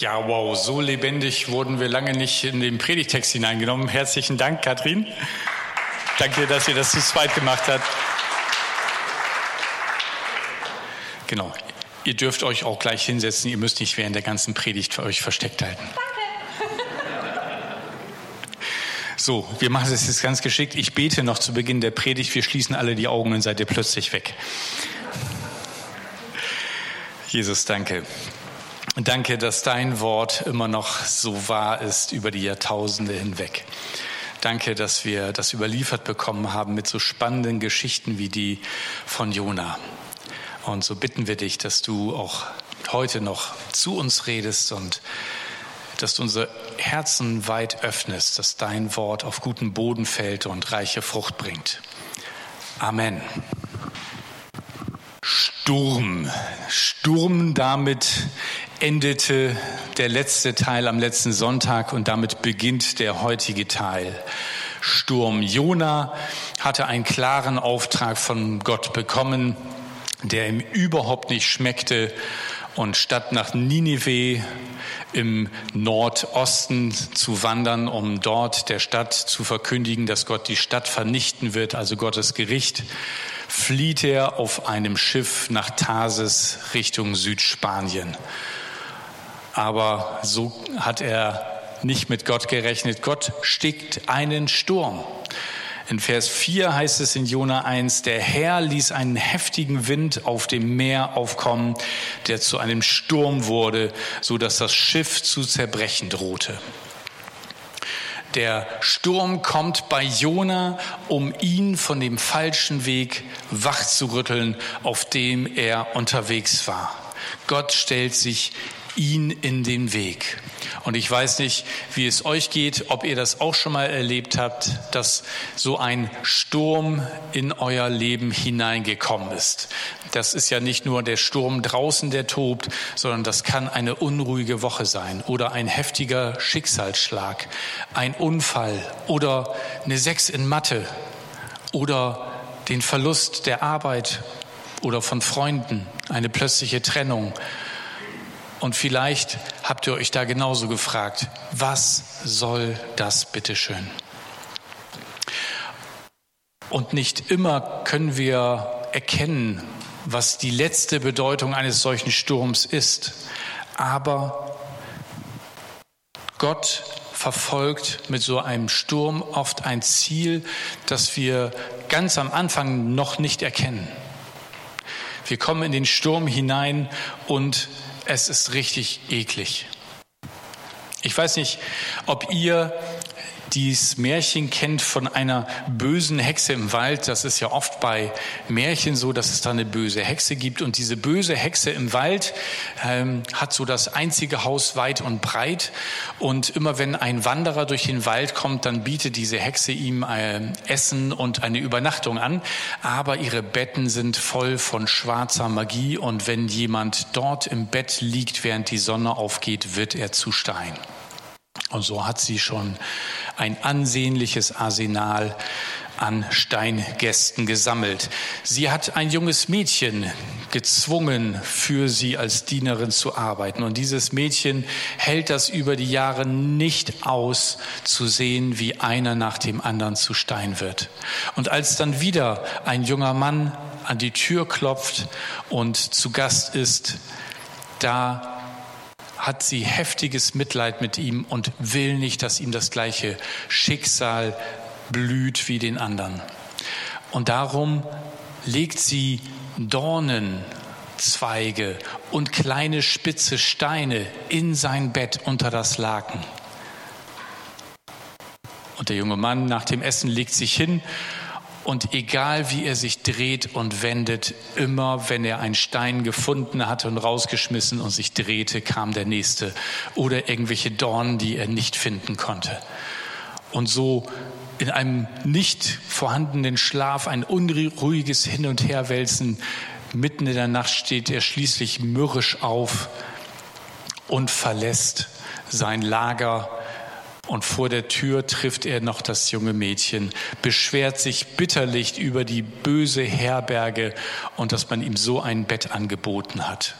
Ja, wow, so lebendig wurden wir lange nicht in den Predigtext hineingenommen. Herzlichen Dank, Katrin. Danke, dass ihr das zu zweit gemacht habt. Genau. Ihr dürft euch auch gleich hinsetzen. Ihr müsst nicht während der ganzen Predigt für euch versteckt halten. So, wir machen das jetzt ganz geschickt. Ich bete noch zu Beginn der Predigt. Wir schließen alle die Augen und seid ihr plötzlich weg. Jesus, danke. Danke, dass dein Wort immer noch so wahr ist über die Jahrtausende hinweg. Danke, dass wir das überliefert bekommen haben mit so spannenden Geschichten wie die von Jona. Und so bitten wir dich, dass du auch heute noch zu uns redest und dass du unsere Herzen weit öffnest, dass dein Wort auf guten Boden fällt und reiche Frucht bringt. Amen. Sturm. Sturm damit endete der letzte Teil am letzten Sonntag und damit beginnt der heutige Teil. Sturm. Jona hatte einen klaren Auftrag von Gott bekommen, der ihm überhaupt nicht schmeckte. Und statt nach Ninive im Nordosten zu wandern, um dort der Stadt zu verkündigen, dass Gott die Stadt vernichten wird, also Gottes Gericht, flieht er auf einem Schiff nach Tarsis Richtung Südspanien. Aber so hat er nicht mit Gott gerechnet. Gott stickt einen Sturm. In Vers 4 heißt es in Jona 1, der Herr ließ einen heftigen Wind auf dem Meer aufkommen, der zu einem Sturm wurde, so dass das Schiff zu zerbrechen drohte. Der Sturm kommt bei Jona, um ihn von dem falschen Weg wachzurütteln, auf dem er unterwegs war. Gott stellt sich ihn in den Weg. Und ich weiß nicht, wie es euch geht, ob ihr das auch schon mal erlebt habt, dass so ein Sturm in euer Leben hineingekommen ist. Das ist ja nicht nur der Sturm draußen, der tobt, sondern das kann eine unruhige Woche sein oder ein heftiger Schicksalsschlag, ein Unfall oder eine Sechs in Mathe oder den Verlust der Arbeit oder von Freunden, eine plötzliche Trennung und vielleicht habt ihr euch da genauso gefragt, was soll das bitteschön? Und nicht immer können wir erkennen, was die letzte Bedeutung eines solchen Sturms ist. Aber Gott verfolgt mit so einem Sturm oft ein Ziel, das wir ganz am Anfang noch nicht erkennen. Wir kommen in den Sturm hinein und es ist richtig eklig. Ich weiß nicht, ob ihr dieses Märchen kennt von einer bösen Hexe im Wald. Das ist ja oft bei Märchen so, dass es da eine böse Hexe gibt. Und diese böse Hexe im Wald ähm, hat so das einzige Haus weit und breit. Und immer wenn ein Wanderer durch den Wald kommt, dann bietet diese Hexe ihm äh, Essen und eine Übernachtung an. Aber ihre Betten sind voll von schwarzer Magie. Und wenn jemand dort im Bett liegt, während die Sonne aufgeht, wird er zu Stein. Und so hat sie schon ein ansehnliches Arsenal an Steingästen gesammelt. Sie hat ein junges Mädchen gezwungen, für sie als Dienerin zu arbeiten. Und dieses Mädchen hält das über die Jahre nicht aus, zu sehen, wie einer nach dem anderen zu Stein wird. Und als dann wieder ein junger Mann an die Tür klopft und zu Gast ist, da hat sie heftiges Mitleid mit ihm und will nicht, dass ihm das gleiche Schicksal blüht wie den anderen. Und darum legt sie Dornenzweige und kleine spitze Steine in sein Bett unter das Laken. Und der junge Mann nach dem Essen legt sich hin und egal wie er sich dreht und wendet, immer wenn er einen Stein gefunden hatte und rausgeschmissen und sich drehte, kam der nächste oder irgendwelche Dornen, die er nicht finden konnte. Und so in einem nicht vorhandenen Schlaf, ein unruhiges Hin- und Herwälzen, mitten in der Nacht steht er schließlich mürrisch auf und verlässt sein Lager und vor der Tür trifft er noch das junge Mädchen, beschwert sich bitterlich über die böse Herberge und dass man ihm so ein Bett angeboten hat.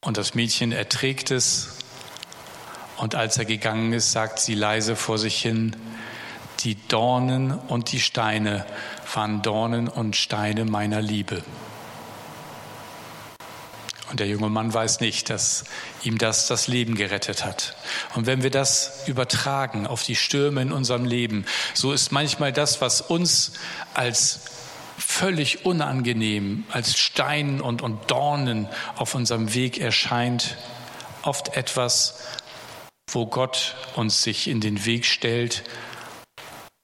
Und das Mädchen erträgt es. Und als er gegangen ist, sagt sie leise vor sich hin, die Dornen und die Steine waren Dornen und Steine meiner Liebe. Und der junge Mann weiß nicht, dass ihm das das Leben gerettet hat. Und wenn wir das übertragen auf die Stürme in unserem Leben, so ist manchmal das, was uns als völlig unangenehm, als Stein und, und Dornen auf unserem Weg erscheint, oft etwas, wo Gott uns sich in den Weg stellt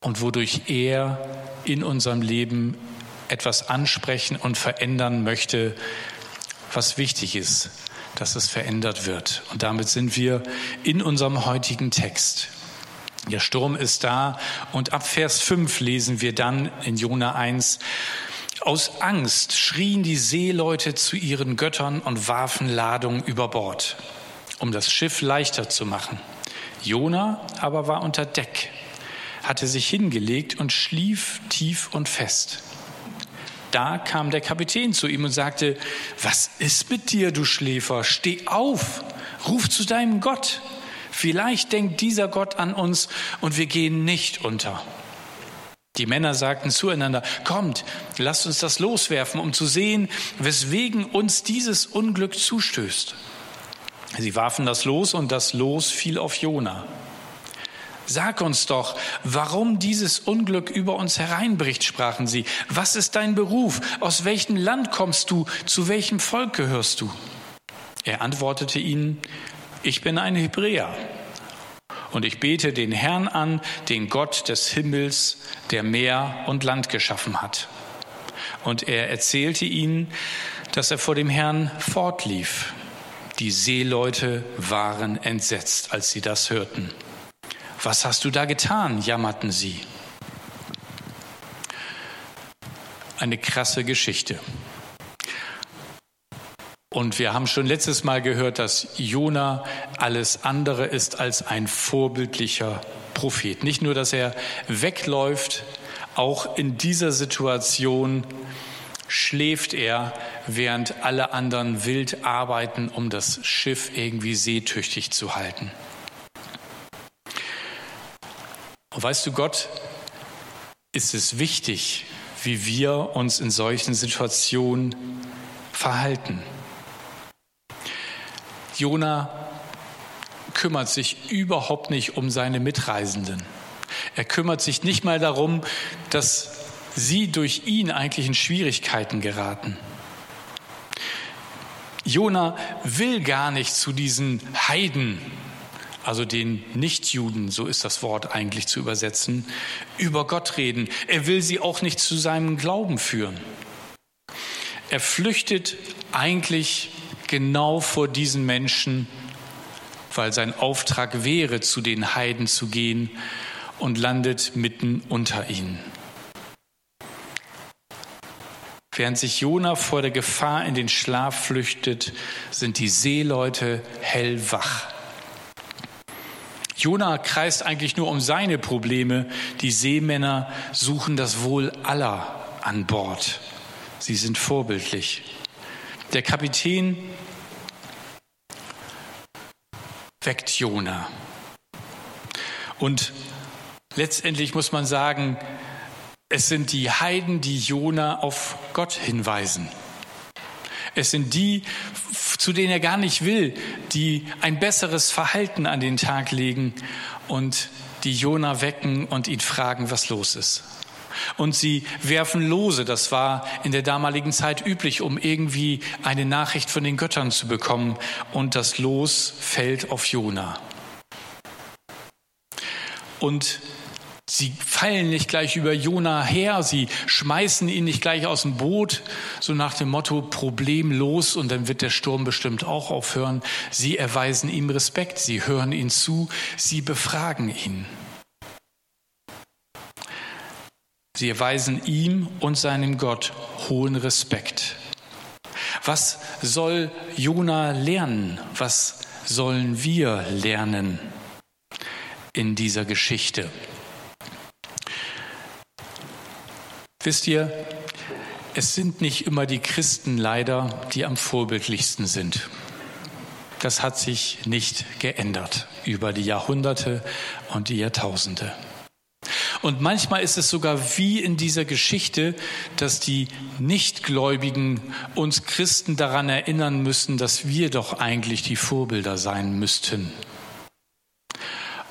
und wodurch er in unserem Leben etwas ansprechen und verändern möchte, was wichtig ist, dass es verändert wird. Und damit sind wir in unserem heutigen Text. Der Sturm ist da und ab Vers 5 lesen wir dann in Jona 1, aus Angst schrien die Seeleute zu ihren Göttern und warfen Ladungen über Bord, um das Schiff leichter zu machen. Jona aber war unter Deck, hatte sich hingelegt und schlief tief und fest. Da kam der Kapitän zu ihm und sagte, was ist mit dir, du Schläfer? Steh auf, ruf zu deinem Gott. Vielleicht denkt dieser Gott an uns und wir gehen nicht unter. Die Männer sagten zueinander, kommt, lasst uns das loswerfen, um zu sehen, weswegen uns dieses Unglück zustößt. Sie warfen das Los und das Los fiel auf Jona. Sag uns doch, warum dieses Unglück über uns hereinbricht, sprachen sie. Was ist dein Beruf? Aus welchem Land kommst du? Zu welchem Volk gehörst du? Er antwortete ihnen, ich bin ein Hebräer und ich bete den Herrn an, den Gott des Himmels, der Meer und Land geschaffen hat. Und er erzählte ihnen, dass er vor dem Herrn fortlief. Die Seeleute waren entsetzt, als sie das hörten. Was hast du da getan? jammerten sie. Eine krasse Geschichte. Und wir haben schon letztes Mal gehört, dass Jona alles andere ist als ein vorbildlicher Prophet. Nicht nur, dass er wegläuft, auch in dieser Situation schläft er, während alle anderen wild arbeiten, um das Schiff irgendwie seetüchtig zu halten. Und weißt du, Gott ist es wichtig, wie wir uns in solchen Situationen verhalten. Jona kümmert sich überhaupt nicht um seine Mitreisenden. Er kümmert sich nicht mal darum, dass sie durch ihn eigentlich in Schwierigkeiten geraten. Jona will gar nicht zu diesen Heiden, also den Nichtjuden, so ist das Wort eigentlich zu übersetzen, über Gott reden. Er will sie auch nicht zu seinem Glauben führen. Er flüchtet eigentlich genau vor diesen Menschen, weil sein Auftrag wäre, zu den Heiden zu gehen und landet mitten unter ihnen. Während sich Jona vor der Gefahr in den Schlaf flüchtet, sind die Seeleute hellwach. Jona kreist eigentlich nur um seine Probleme. Die Seemänner suchen das Wohl aller an Bord. Sie sind vorbildlich. Der Kapitän weckt Jona. Und letztendlich muss man sagen, es sind die Heiden, die Jona auf Gott hinweisen. Es sind die, zu denen er gar nicht will, die ein besseres Verhalten an den Tag legen und die Jona wecken und ihn fragen, was los ist. Und sie werfen Lose, das war in der damaligen Zeit üblich, um irgendwie eine Nachricht von den Göttern zu bekommen. Und das Los fällt auf Jona. Und Sie fallen nicht gleich über Jona her, sie schmeißen ihn nicht gleich aus dem Boot, so nach dem Motto problemlos und dann wird der Sturm bestimmt auch aufhören. Sie erweisen ihm Respekt, sie hören ihn zu, sie befragen ihn. Sie erweisen ihm und seinem Gott hohen Respekt. Was soll Jona lernen? Was sollen wir lernen in dieser Geschichte? Wisst ihr, es sind nicht immer die Christen leider, die am vorbildlichsten sind. das hat sich nicht geändert über die Jahrhunderte und die Jahrtausende. Und manchmal ist es sogar wie in dieser Geschichte, dass die Nichtgläubigen uns Christen daran erinnern müssen, dass wir doch eigentlich die Vorbilder sein müssten.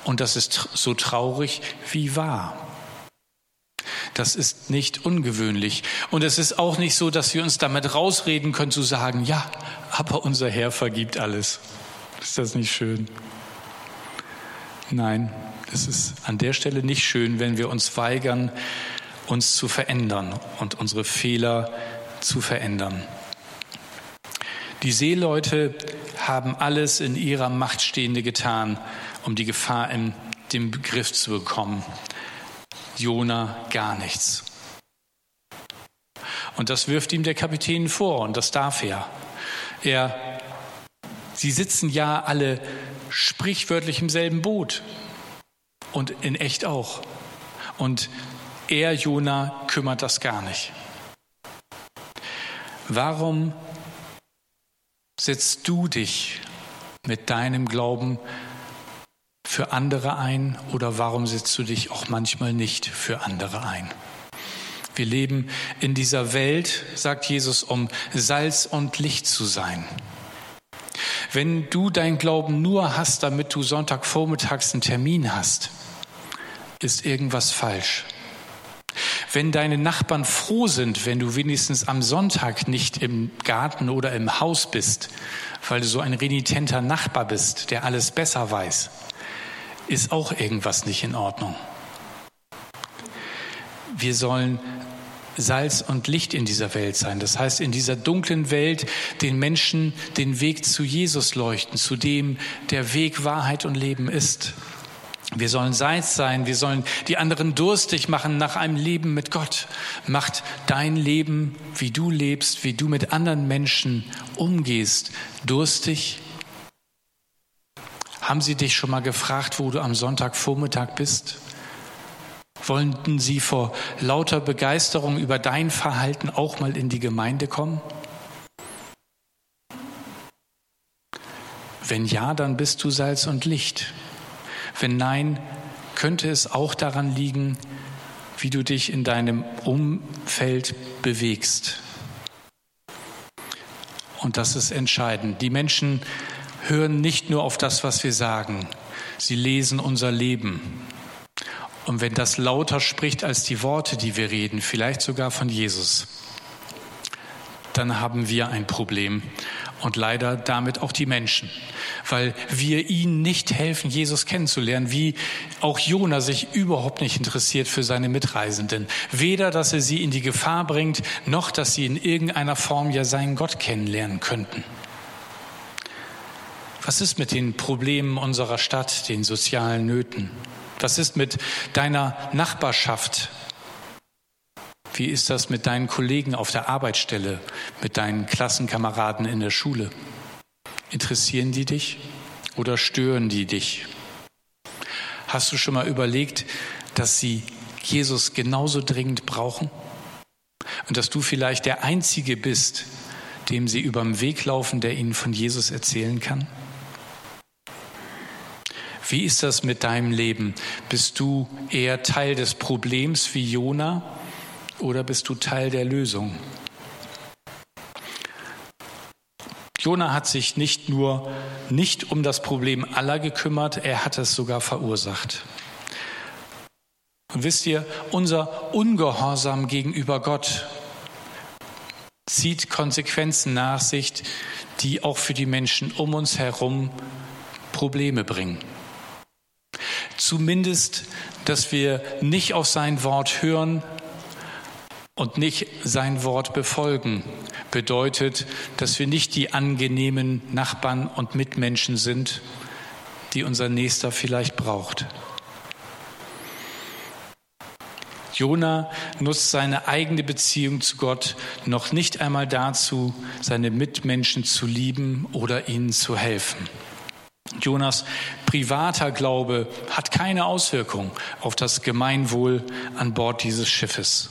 Und das ist so traurig wie wahr. Das ist nicht ungewöhnlich. Und es ist auch nicht so, dass wir uns damit rausreden können zu sagen, ja, aber unser Herr vergibt alles. Ist das nicht schön? Nein, es ist an der Stelle nicht schön, wenn wir uns weigern, uns zu verändern und unsere Fehler zu verändern. Die Seeleute haben alles in ihrer Macht Stehende getan, um die Gefahr in den Begriff zu bekommen. Jona gar nichts. Und das wirft ihm der Kapitän vor und das darf er. Er, sie sitzen ja alle sprichwörtlich im selben Boot und in echt auch. Und er, Jona, kümmert das gar nicht. Warum setzt du dich mit deinem Glauben für andere ein oder warum setzt du dich auch manchmal nicht für andere ein? Wir leben in dieser Welt, sagt Jesus, um Salz und Licht zu sein. Wenn du dein Glauben nur hast, damit du Sonntagvormittags einen Termin hast, ist irgendwas falsch. Wenn deine Nachbarn froh sind, wenn du wenigstens am Sonntag nicht im Garten oder im Haus bist, weil du so ein renitenter Nachbar bist, der alles besser weiß, ist auch irgendwas nicht in Ordnung. Wir sollen Salz und Licht in dieser Welt sein. Das heißt, in dieser dunklen Welt den Menschen den Weg zu Jesus leuchten, zu dem der Weg Wahrheit und Leben ist. Wir sollen Salz sein, wir sollen die anderen durstig machen nach einem Leben mit Gott. Macht dein Leben, wie du lebst, wie du mit anderen Menschen umgehst, durstig? Haben sie dich schon mal gefragt, wo du am Sonntagvormittag bist? Wollten sie vor lauter Begeisterung über dein Verhalten auch mal in die Gemeinde kommen? Wenn ja, dann bist du Salz und Licht. Wenn nein, könnte es auch daran liegen, wie du dich in deinem Umfeld bewegst. Und das ist entscheidend. Die Menschen hören nicht nur auf das, was wir sagen, sie lesen unser Leben. Und wenn das lauter spricht als die Worte, die wir reden, vielleicht sogar von Jesus, dann haben wir ein Problem und leider damit auch die Menschen, weil wir ihnen nicht helfen, Jesus kennenzulernen, wie auch Jona sich überhaupt nicht interessiert für seine Mitreisenden. Weder, dass er sie in die Gefahr bringt, noch, dass sie in irgendeiner Form ja seinen Gott kennenlernen könnten. Was ist mit den Problemen unserer Stadt, den sozialen Nöten? Was ist mit deiner Nachbarschaft, wie ist das mit deinen Kollegen auf der Arbeitsstelle, mit deinen Klassenkameraden in der Schule? Interessieren die dich oder stören die dich? Hast du schon mal überlegt, dass sie Jesus genauso dringend brauchen? Und dass du vielleicht der Einzige bist, dem sie über den Weg laufen, der ihnen von Jesus erzählen kann? Wie ist das mit deinem Leben? Bist du eher Teil des Problems wie Jona oder bist du Teil der Lösung? Jona hat sich nicht nur nicht um das Problem aller gekümmert, er hat es sogar verursacht. Und wisst ihr, unser Ungehorsam gegenüber Gott zieht Konsequenzen nach sich, die auch für die Menschen um uns herum Probleme bringen. Zumindest, dass wir nicht auf sein Wort hören, und nicht sein Wort befolgen, bedeutet, dass wir nicht die angenehmen Nachbarn und Mitmenschen sind, die unser Nächster vielleicht braucht. Jona nutzt seine eigene Beziehung zu Gott noch nicht einmal dazu, seine Mitmenschen zu lieben oder ihnen zu helfen. Jonas privater Glaube hat keine Auswirkung auf das Gemeinwohl an Bord dieses Schiffes.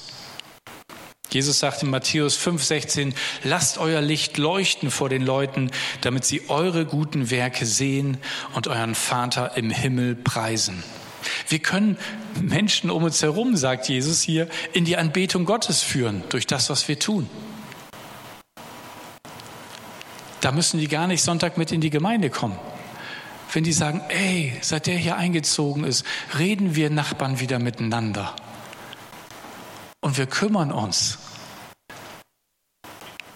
Jesus sagt in Matthäus 5,16, lasst euer Licht leuchten vor den Leuten, damit sie eure guten Werke sehen und euren Vater im Himmel preisen. Wir können Menschen um uns herum, sagt Jesus hier, in die Anbetung Gottes führen durch das, was wir tun. Da müssen die gar nicht Sonntag mit in die Gemeinde kommen. Wenn die sagen, ey, seit der hier eingezogen ist, reden wir Nachbarn wieder miteinander. Und wir kümmern uns.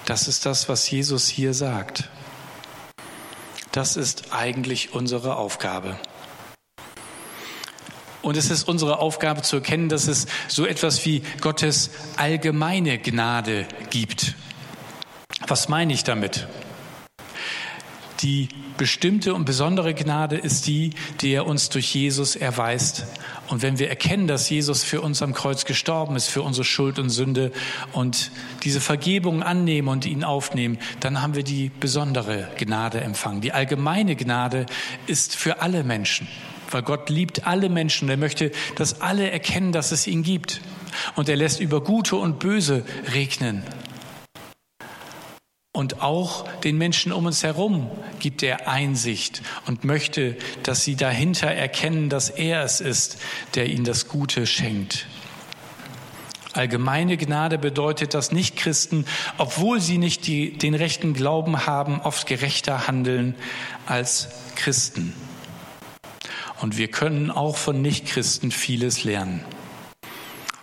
Das ist das, was Jesus hier sagt. Das ist eigentlich unsere Aufgabe. Und es ist unsere Aufgabe zu erkennen, dass es so etwas wie Gottes allgemeine Gnade gibt. Was meine ich damit? Die bestimmte und besondere Gnade ist die, die er uns durch Jesus erweist. Und wenn wir erkennen, dass Jesus für uns am Kreuz gestorben ist, für unsere Schuld und Sünde und diese Vergebung annehmen und ihn aufnehmen, dann haben wir die besondere Gnade empfangen. Die allgemeine Gnade ist für alle Menschen weil Gott liebt alle Menschen. Er möchte, dass alle erkennen, dass es ihn gibt. Und er lässt über Gute und Böse regnen. Und auch den Menschen um uns herum gibt er Einsicht und möchte, dass sie dahinter erkennen, dass er es ist, der ihnen das Gute schenkt. Allgemeine Gnade bedeutet, dass Nichtchristen, obwohl sie nicht die, den rechten Glauben haben, oft gerechter handeln als Christen. Und wir können auch von Nichtchristen vieles lernen,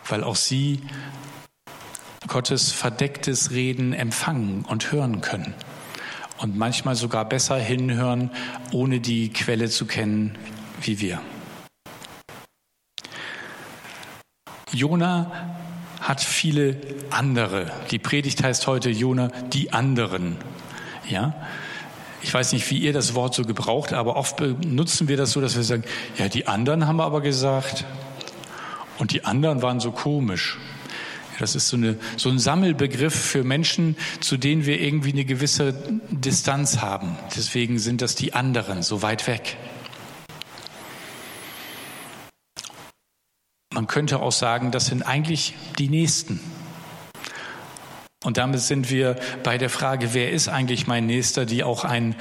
weil auch sie Gottes verdecktes Reden empfangen und hören können. Und manchmal sogar besser hinhören, ohne die Quelle zu kennen wie wir. Jona hat viele andere. Die Predigt heißt heute Jona, die anderen. Ja? Ich weiß nicht, wie ihr das Wort so gebraucht, aber oft benutzen wir das so, dass wir sagen, ja, die anderen haben aber gesagt und die anderen waren so komisch. Das ist so, eine, so ein Sammelbegriff für Menschen, zu denen wir irgendwie eine gewisse Distanz haben. Deswegen sind das die anderen, so weit weg. Man könnte auch sagen, das sind eigentlich die Nächsten. Und damit sind wir bei der Frage, wer ist eigentlich mein Nächster, die auch ein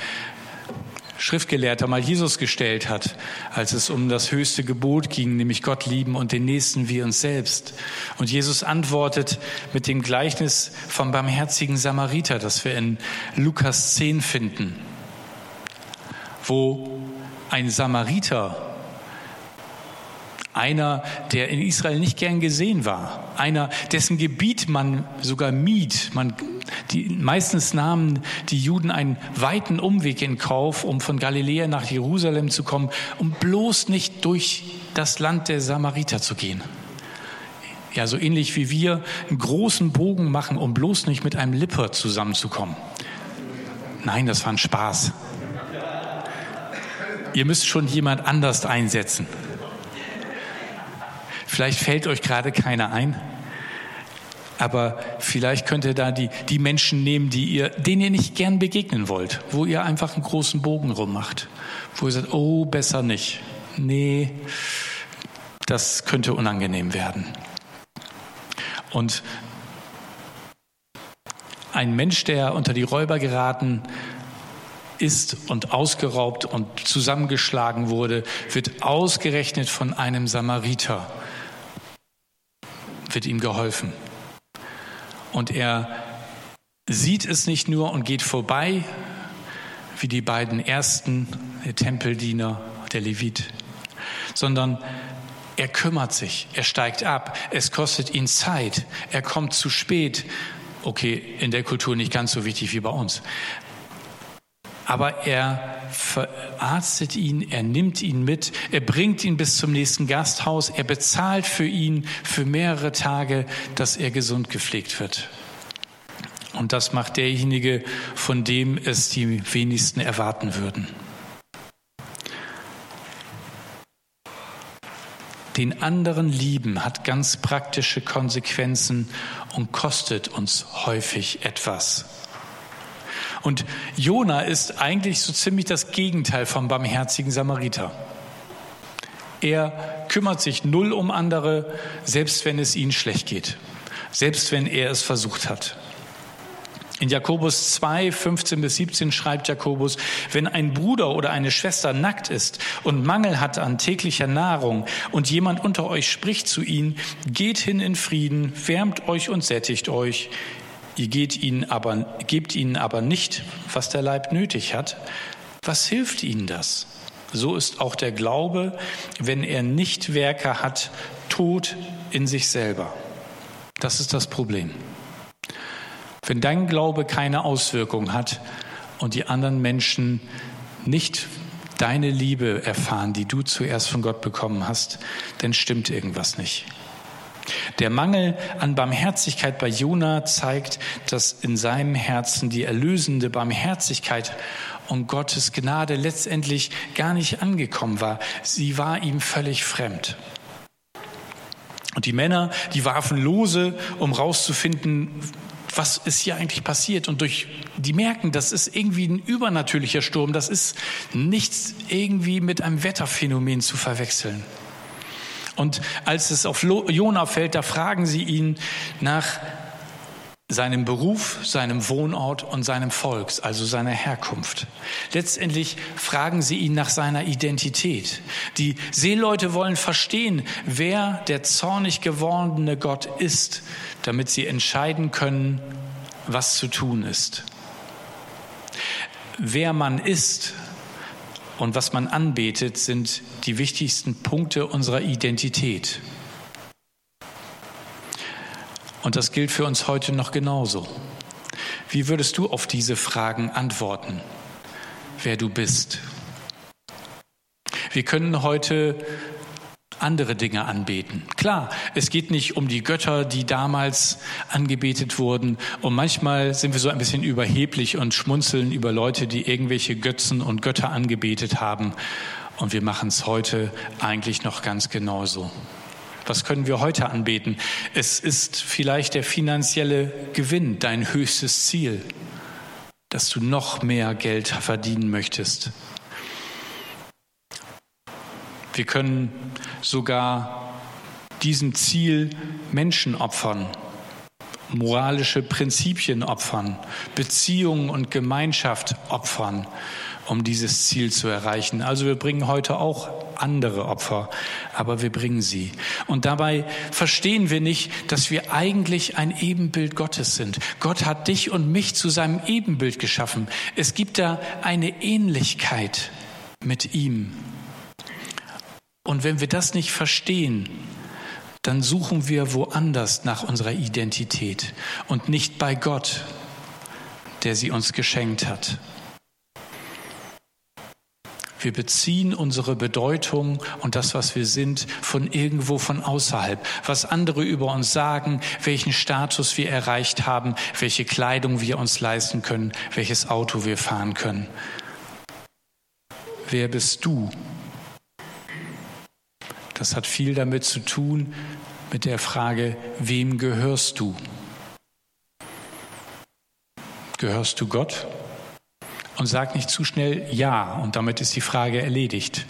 Schriftgelehrter mal Jesus gestellt hat, als es um das höchste Gebot ging, nämlich Gott lieben und den Nächsten wie uns selbst. Und Jesus antwortet mit dem Gleichnis vom barmherzigen Samariter, das wir in Lukas 10 finden, wo ein Samariter einer, der in Israel nicht gern gesehen war, einer, dessen Gebiet man sogar mied. Man, die, meistens nahmen die Juden einen weiten Umweg in Kauf, um von Galiläa nach Jerusalem zu kommen, um bloß nicht durch das Land der Samariter zu gehen. Ja, so ähnlich wie wir einen großen Bogen machen, um bloß nicht mit einem Lipper zusammenzukommen. Nein, das war ein Spaß. Ihr müsst schon jemand anders einsetzen. Vielleicht fällt euch gerade keiner ein. Aber vielleicht könnt ihr da die, die Menschen nehmen, die ihr, denen ihr nicht gern begegnen wollt, wo ihr einfach einen großen Bogen rummacht, wo ihr sagt, oh, besser nicht. Nee, das könnte unangenehm werden. Und ein Mensch, der unter die Räuber geraten ist und ausgeraubt und zusammengeschlagen wurde, wird ausgerechnet von einem Samariter wird ihm geholfen. Und er sieht es nicht nur und geht vorbei, wie die beiden ersten, der Tempeldiener, der Levit, sondern er kümmert sich, er steigt ab, es kostet ihn Zeit, er kommt zu spät. Okay, in der Kultur nicht ganz so wichtig wie bei uns. Aber er verarztet ihn, er nimmt ihn mit, er bringt ihn bis zum nächsten Gasthaus, er bezahlt für ihn für mehrere Tage, dass er gesund gepflegt wird. Und das macht derjenige, von dem es die wenigsten erwarten würden. Den anderen lieben hat ganz praktische Konsequenzen und kostet uns häufig etwas. Und Jona ist eigentlich so ziemlich das Gegenteil vom barmherzigen Samariter. Er kümmert sich null um andere, selbst wenn es ihnen schlecht geht. selbst wenn er es versucht hat. In Jakobus 2, 15 bis 17 schreibt Jakobus, wenn ein Bruder oder eine Schwester nackt ist und Mangel hat an täglicher Nahrung und jemand unter euch spricht zu ihnen, geht hin in Frieden, wärmt euch und sättigt euch. Ihr geht ihnen aber, gebt ihnen aber nicht, was der Leib nötig hat. Was hilft ihnen das? So ist auch der Glaube, wenn er nicht Werke hat, tot in sich selber. Das ist das Problem. Wenn dein Glaube keine Auswirkung hat und die anderen Menschen nicht deine Liebe erfahren, die du zuerst von Gott bekommen hast, dann stimmt irgendwas nicht. Der Mangel an Barmherzigkeit bei Jona zeigt, dass in seinem Herzen die erlösende Barmherzigkeit und Gottes Gnade letztendlich gar nicht angekommen war. Sie war ihm völlig fremd. Und die Männer, die warfen lose, um rauszufinden, was ist hier eigentlich passiert? Und durch, die merken, das ist irgendwie ein übernatürlicher Sturm, das ist nichts irgendwie mit einem Wetterphänomen zu verwechseln. Und als es auf Jona fällt, da fragen sie ihn nach seinem Beruf, seinem Wohnort und seinem Volks, also seiner Herkunft. Letztendlich fragen sie ihn nach seiner Identität. Die Seeleute wollen verstehen, wer der zornig gewordene Gott ist, damit sie entscheiden können, was zu tun ist. Wer man ist und was man anbetet, sind die wichtigsten Punkte unserer Identität. Und das gilt für uns heute noch genauso. Wie würdest du auf diese Fragen antworten, wer du bist? Wir können heute andere Dinge anbeten. Klar, es geht nicht um die Götter, die damals angebetet wurden. Und manchmal sind wir so ein bisschen überheblich und schmunzeln über Leute, die irgendwelche Götzen und Götter angebetet haben. Und wir machen es heute eigentlich noch ganz genauso. Was können wir heute anbeten? Es ist vielleicht der finanzielle Gewinn dein höchstes Ziel, dass du noch mehr Geld verdienen möchtest. Wir können sogar diesem Ziel Menschen opfern, moralische Prinzipien opfern, Beziehungen und Gemeinschaft opfern, um dieses Ziel zu erreichen. Also wir bringen heute auch andere Opfer, aber wir bringen sie. Und dabei verstehen wir nicht, dass wir eigentlich ein Ebenbild Gottes sind. Gott hat dich und mich zu seinem Ebenbild geschaffen. Es gibt da eine Ähnlichkeit mit ihm. Und wenn wir das nicht verstehen, dann suchen wir woanders nach unserer Identität und nicht bei Gott, der sie uns geschenkt hat. Wir beziehen unsere Bedeutung und das, was wir sind, von irgendwo von außerhalb. Was andere über uns sagen, welchen Status wir erreicht haben, welche Kleidung wir uns leisten können, welches Auto wir fahren können. Wer bist du? Das hat viel damit zu tun, mit der Frage, wem gehörst du? Gehörst du Gott? Und sag nicht zu schnell Ja und damit ist die Frage erledigt.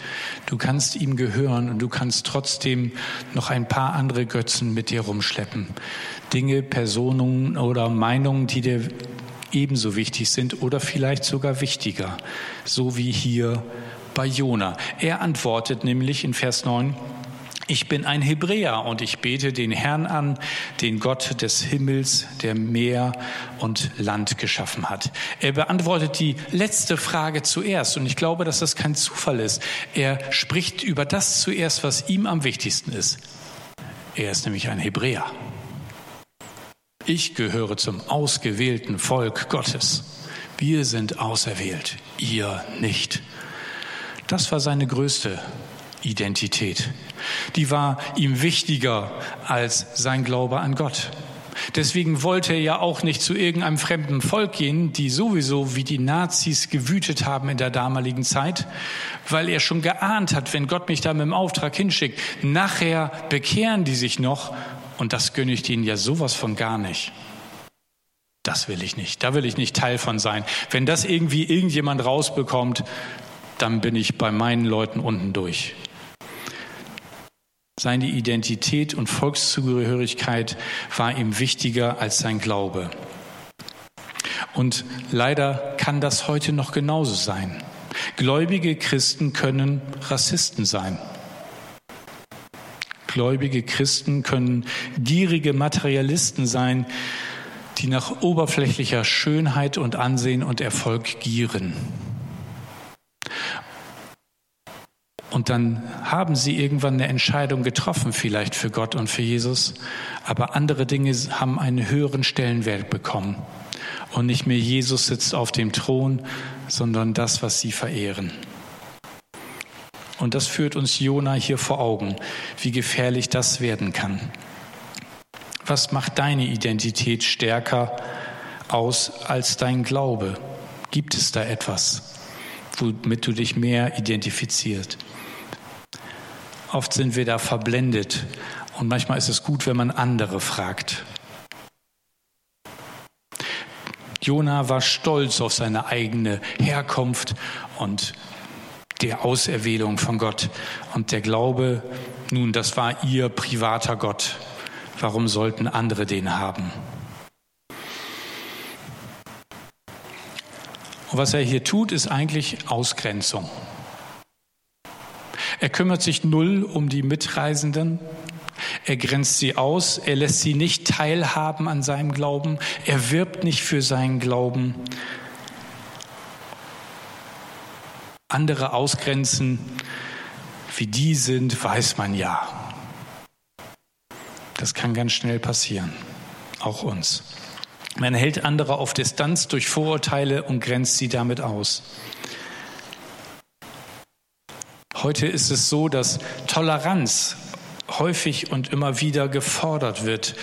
Du kannst ihm gehören und du kannst trotzdem noch ein paar andere Götzen mit dir rumschleppen. Dinge, Personen oder Meinungen, die dir ebenso wichtig sind oder vielleicht sogar wichtiger. So wie hier bei Jona. Er antwortet nämlich in Vers 9, ich bin ein Hebräer und ich bete den Herrn an, den Gott des Himmels, der Meer und Land geschaffen hat. Er beantwortet die letzte Frage zuerst und ich glaube, dass das kein Zufall ist. Er spricht über das zuerst, was ihm am wichtigsten ist. Er ist nämlich ein Hebräer. Ich gehöre zum ausgewählten Volk Gottes. Wir sind auserwählt, ihr nicht. Das war seine größte Identität. Die war ihm wichtiger als sein Glaube an Gott. Deswegen wollte er ja auch nicht zu irgendeinem fremden Volk gehen, die sowieso wie die Nazis gewütet haben in der damaligen Zeit, weil er schon geahnt hat, wenn Gott mich da mit dem Auftrag hinschickt, nachher bekehren die sich noch und das gönne ich denen ja sowas von gar nicht. Das will ich nicht, da will ich nicht Teil von sein. Wenn das irgendwie irgendjemand rausbekommt, dann bin ich bei meinen Leuten unten durch. Seine Identität und Volkszugehörigkeit war ihm wichtiger als sein Glaube. Und leider kann das heute noch genauso sein. Gläubige Christen können Rassisten sein. Gläubige Christen können gierige Materialisten sein, die nach oberflächlicher Schönheit und Ansehen und Erfolg gieren. Und dann haben sie irgendwann eine Entscheidung getroffen, vielleicht für Gott und für Jesus, aber andere Dinge haben einen höheren Stellenwert bekommen. Und nicht mehr Jesus sitzt auf dem Thron, sondern das, was sie verehren. Und das führt uns Jona hier vor Augen, wie gefährlich das werden kann. Was macht deine Identität stärker aus als dein Glaube? Gibt es da etwas, womit du dich mehr identifizierst? Oft sind wir da verblendet und manchmal ist es gut, wenn man andere fragt. Jona war stolz auf seine eigene Herkunft und die Auserwählung von Gott. Und der Glaube, nun, das war ihr privater Gott. Warum sollten andere den haben? Und was er hier tut, ist eigentlich Ausgrenzung. Er kümmert sich null um die Mitreisenden. Er grenzt sie aus. Er lässt sie nicht teilhaben an seinem Glauben. Er wirbt nicht für seinen Glauben. Andere ausgrenzen, wie die sind, weiß man ja. Das kann ganz schnell passieren, auch uns. Man hält andere auf Distanz durch Vorurteile und grenzt sie damit aus. Heute ist es so, dass Toleranz häufig und immer wieder gefordert wird,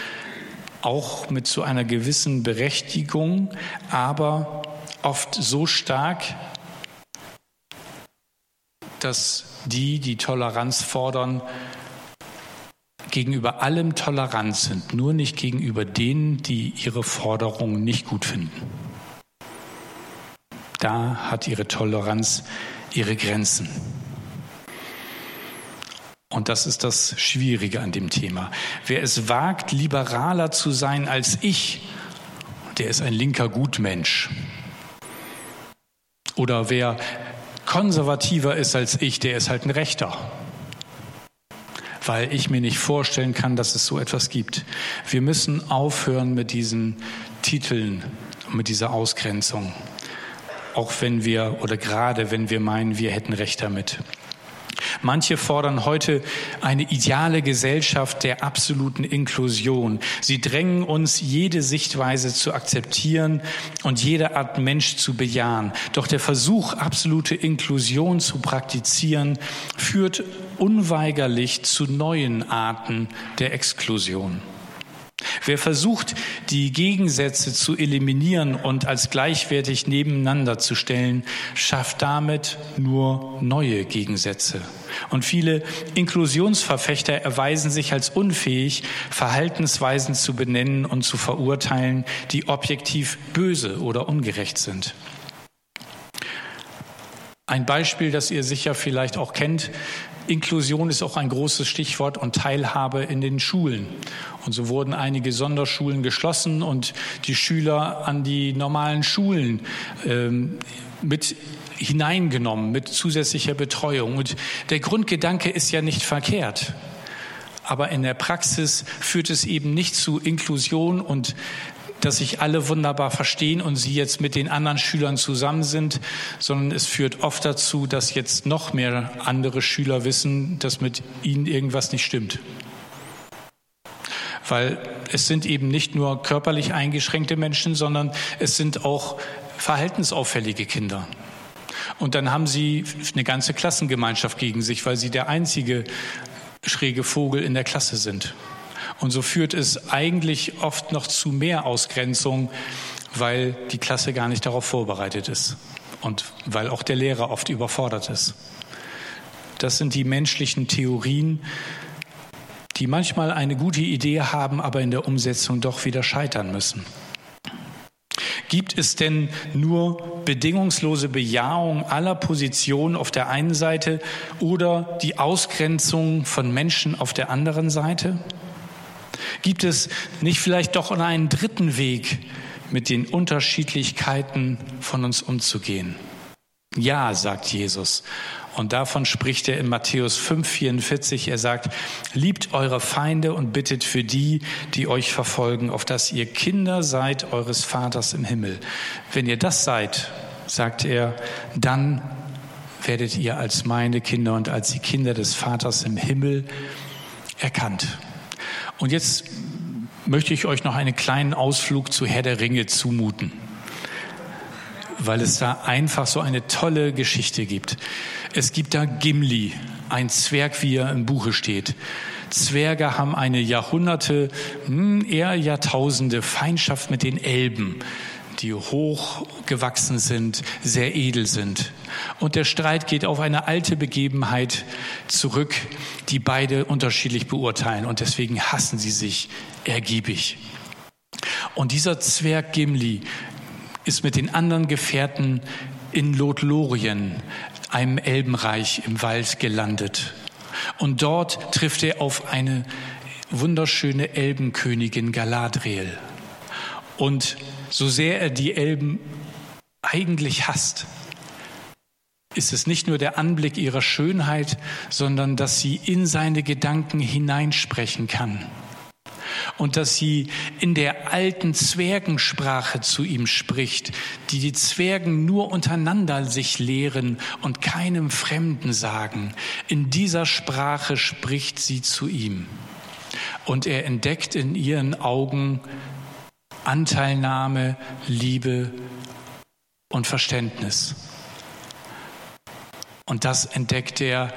auch mit so einer gewissen Berechtigung, aber oft so stark, dass die, die Toleranz fordern, gegenüber allem tolerant sind, nur nicht gegenüber denen, die ihre Forderungen nicht gut finden. Da hat ihre Toleranz ihre Grenzen. Und das ist das Schwierige an dem Thema. Wer es wagt, liberaler zu sein als ich, der ist ein linker Gutmensch. Oder wer konservativer ist als ich, der ist halt ein Rechter. Weil ich mir nicht vorstellen kann, dass es so etwas gibt. Wir müssen aufhören mit diesen Titeln, mit dieser Ausgrenzung. Auch wenn wir oder gerade wenn wir meinen, wir hätten Recht damit. Manche fordern heute eine ideale Gesellschaft der absoluten Inklusion. Sie drängen uns, jede Sichtweise zu akzeptieren und jede Art Mensch zu bejahen. Doch der Versuch, absolute Inklusion zu praktizieren, führt unweigerlich zu neuen Arten der Exklusion. Wer versucht, die Gegensätze zu eliminieren und als gleichwertig nebeneinander zu stellen, schafft damit nur neue Gegensätze. Und viele Inklusionsverfechter erweisen sich als unfähig, Verhaltensweisen zu benennen und zu verurteilen, die objektiv böse oder ungerecht sind. Ein Beispiel, das ihr sicher vielleicht auch kennt, Inklusion ist auch ein großes Stichwort und Teilhabe in den Schulen. Und so wurden einige Sonderschulen geschlossen und die Schüler an die normalen Schulen ähm, mit hineingenommen, mit zusätzlicher Betreuung. Und der Grundgedanke ist ja nicht verkehrt. Aber in der Praxis führt es eben nicht zu Inklusion und dass sich alle wunderbar verstehen und sie jetzt mit den anderen Schülern zusammen sind, sondern es führt oft dazu, dass jetzt noch mehr andere Schüler wissen, dass mit ihnen irgendwas nicht stimmt. Weil es sind eben nicht nur körperlich eingeschränkte Menschen, sondern es sind auch verhaltensauffällige Kinder. Und dann haben sie eine ganze Klassengemeinschaft gegen sich, weil sie der einzige schräge Vogel in der Klasse sind. Und so führt es eigentlich oft noch zu mehr Ausgrenzung, weil die Klasse gar nicht darauf vorbereitet ist und weil auch der Lehrer oft überfordert ist. Das sind die menschlichen Theorien, die manchmal eine gute Idee haben, aber in der Umsetzung doch wieder scheitern müssen. Gibt es denn nur bedingungslose Bejahung aller Positionen auf der einen Seite oder die Ausgrenzung von Menschen auf der anderen Seite? Gibt es nicht vielleicht doch einen dritten Weg, mit den Unterschiedlichkeiten von uns umzugehen? Ja, sagt Jesus. Und davon spricht er in Matthäus 5,44. Er sagt, liebt eure Feinde und bittet für die, die euch verfolgen, auf dass ihr Kinder seid eures Vaters im Himmel. Wenn ihr das seid, sagt er, dann werdet ihr als meine Kinder und als die Kinder des Vaters im Himmel erkannt. Und jetzt möchte ich euch noch einen kleinen Ausflug zu Herr der Ringe zumuten, weil es da einfach so eine tolle Geschichte gibt. Es gibt da Gimli, ein Zwerg, wie er im Buche steht. Zwerge haben eine Jahrhunderte, hm, eher Jahrtausende Feindschaft mit den Elben, die hochgewachsen sind, sehr edel sind. Und der Streit geht auf eine alte Begebenheit zurück, die beide unterschiedlich beurteilen. Und deswegen hassen sie sich ergiebig. Und dieser Zwerg Gimli ist mit den anderen Gefährten in Lothlorien, einem Elbenreich im Wald gelandet. Und dort trifft er auf eine wunderschöne Elbenkönigin Galadriel. Und so sehr er die Elben eigentlich hasst, ist es nicht nur der Anblick ihrer Schönheit, sondern dass sie in seine Gedanken hineinsprechen kann und dass sie in der alten Zwergensprache zu ihm spricht, die die Zwergen nur untereinander sich lehren und keinem Fremden sagen. In dieser Sprache spricht sie zu ihm. Und er entdeckt in ihren Augen Anteilnahme, Liebe und Verständnis. Und das entdeckt er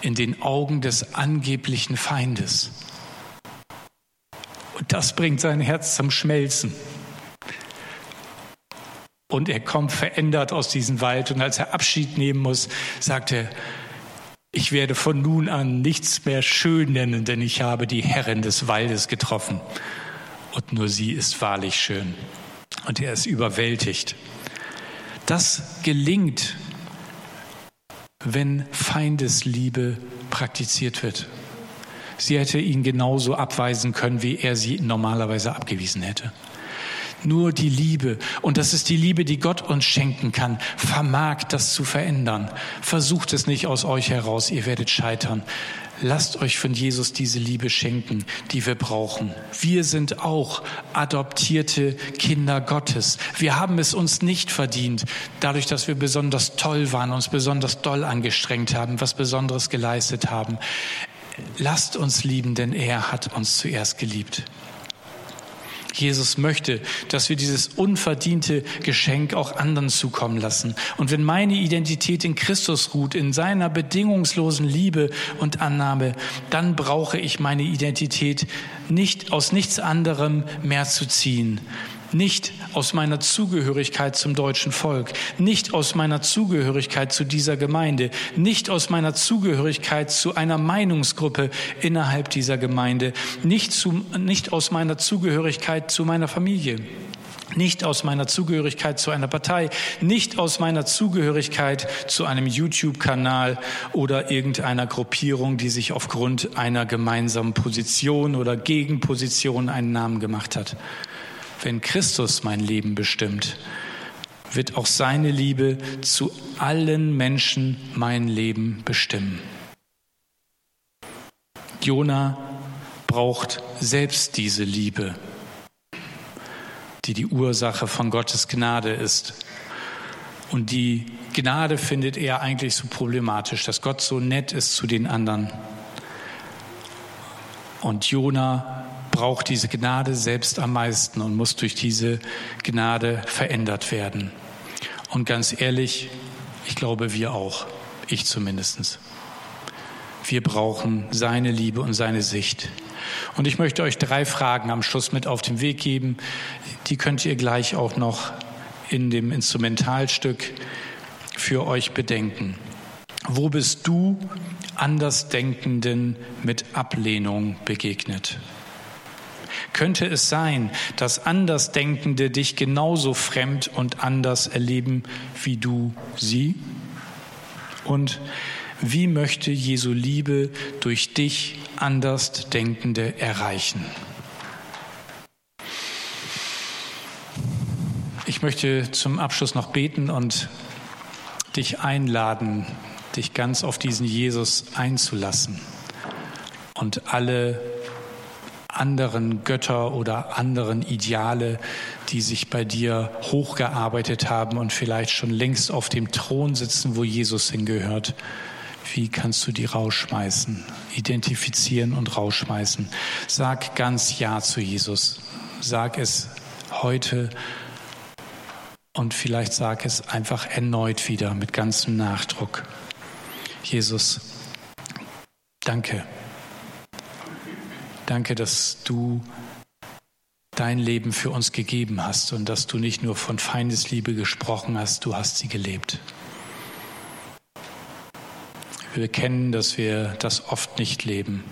in den Augen des angeblichen Feindes. Und das bringt sein Herz zum Schmelzen. Und er kommt verändert aus diesem Wald. Und als er Abschied nehmen muss, sagt er, ich werde von nun an nichts mehr schön nennen, denn ich habe die Herrin des Waldes getroffen. Und nur sie ist wahrlich schön. Und er ist überwältigt. Das gelingt, wenn Feindesliebe praktiziert wird. Sie hätte ihn genauso abweisen können, wie er sie normalerweise abgewiesen hätte. Nur die Liebe, und das ist die Liebe, die Gott uns schenken kann, vermag das zu verändern. Versucht es nicht aus euch heraus, ihr werdet scheitern. Lasst euch von Jesus diese Liebe schenken, die wir brauchen. Wir sind auch adoptierte Kinder Gottes. Wir haben es uns nicht verdient, dadurch, dass wir besonders toll waren, uns besonders doll angestrengt haben, was Besonderes geleistet haben. Lasst uns lieben, denn er hat uns zuerst geliebt. Jesus möchte, dass wir dieses unverdiente Geschenk auch anderen zukommen lassen. Und wenn meine Identität in Christus ruht, in seiner bedingungslosen Liebe und Annahme, dann brauche ich meine Identität nicht aus nichts anderem mehr zu ziehen nicht aus meiner Zugehörigkeit zum deutschen Volk, nicht aus meiner Zugehörigkeit zu dieser Gemeinde, nicht aus meiner Zugehörigkeit zu einer Meinungsgruppe innerhalb dieser Gemeinde, nicht, zu, nicht aus meiner Zugehörigkeit zu meiner Familie nicht aus meiner Zugehörigkeit zu einer Partei, nicht aus meiner Zugehörigkeit zu einem YouTube-Kanal oder irgendeiner Gruppierung, die sich aufgrund einer gemeinsamen Position oder Gegenposition einen Namen gemacht hat. Wenn Christus mein Leben bestimmt, wird auch seine Liebe zu allen Menschen mein Leben bestimmen. Jona braucht selbst diese Liebe, die die Ursache von Gottes Gnade ist. Und die Gnade findet er eigentlich so problematisch, dass Gott so nett ist zu den anderen. Und Jona braucht diese Gnade selbst am meisten und muss durch diese Gnade verändert werden. Und ganz ehrlich, ich glaube, wir auch, ich zumindest. Wir brauchen seine Liebe und seine Sicht. Und ich möchte euch drei Fragen am Schluss mit auf den Weg geben. Die könnt ihr gleich auch noch in dem Instrumentalstück für euch bedenken. Wo bist du Andersdenkenden mit Ablehnung begegnet? Könnte es sein, dass Andersdenkende dich genauso fremd und anders erleben wie du sie? Und wie möchte Jesu Liebe durch dich Andersdenkende erreichen? Ich möchte zum Abschluss noch beten und dich einladen, dich ganz auf diesen Jesus einzulassen und alle anderen Götter oder anderen Ideale, die sich bei dir hochgearbeitet haben und vielleicht schon längst auf dem Thron sitzen, wo Jesus hingehört. Wie kannst du die rausschmeißen, identifizieren und rausschmeißen? Sag ganz Ja zu Jesus. Sag es heute und vielleicht sag es einfach erneut wieder mit ganzem Nachdruck. Jesus, danke. Danke, dass du dein Leben für uns gegeben hast und dass du nicht nur von Feindesliebe gesprochen hast, du hast sie gelebt. Wir kennen, dass wir das oft nicht leben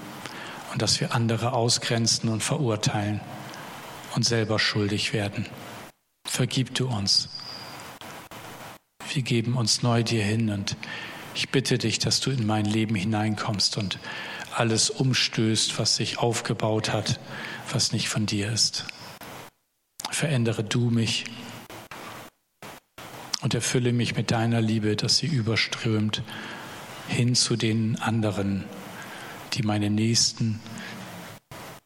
und dass wir andere ausgrenzen und verurteilen und selber schuldig werden. Vergib du uns. Wir geben uns neu dir hin und ich bitte dich, dass du in mein Leben hineinkommst und alles umstößt, was sich aufgebaut hat, was nicht von dir ist. Verändere du mich und erfülle mich mit deiner Liebe, dass sie überströmt hin zu den anderen, die meine Nächsten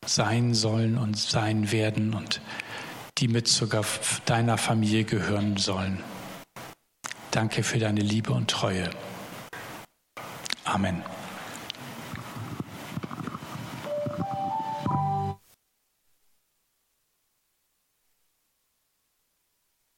sein sollen und sein werden und die mit sogar deiner Familie gehören sollen. Danke für deine Liebe und Treue. Amen.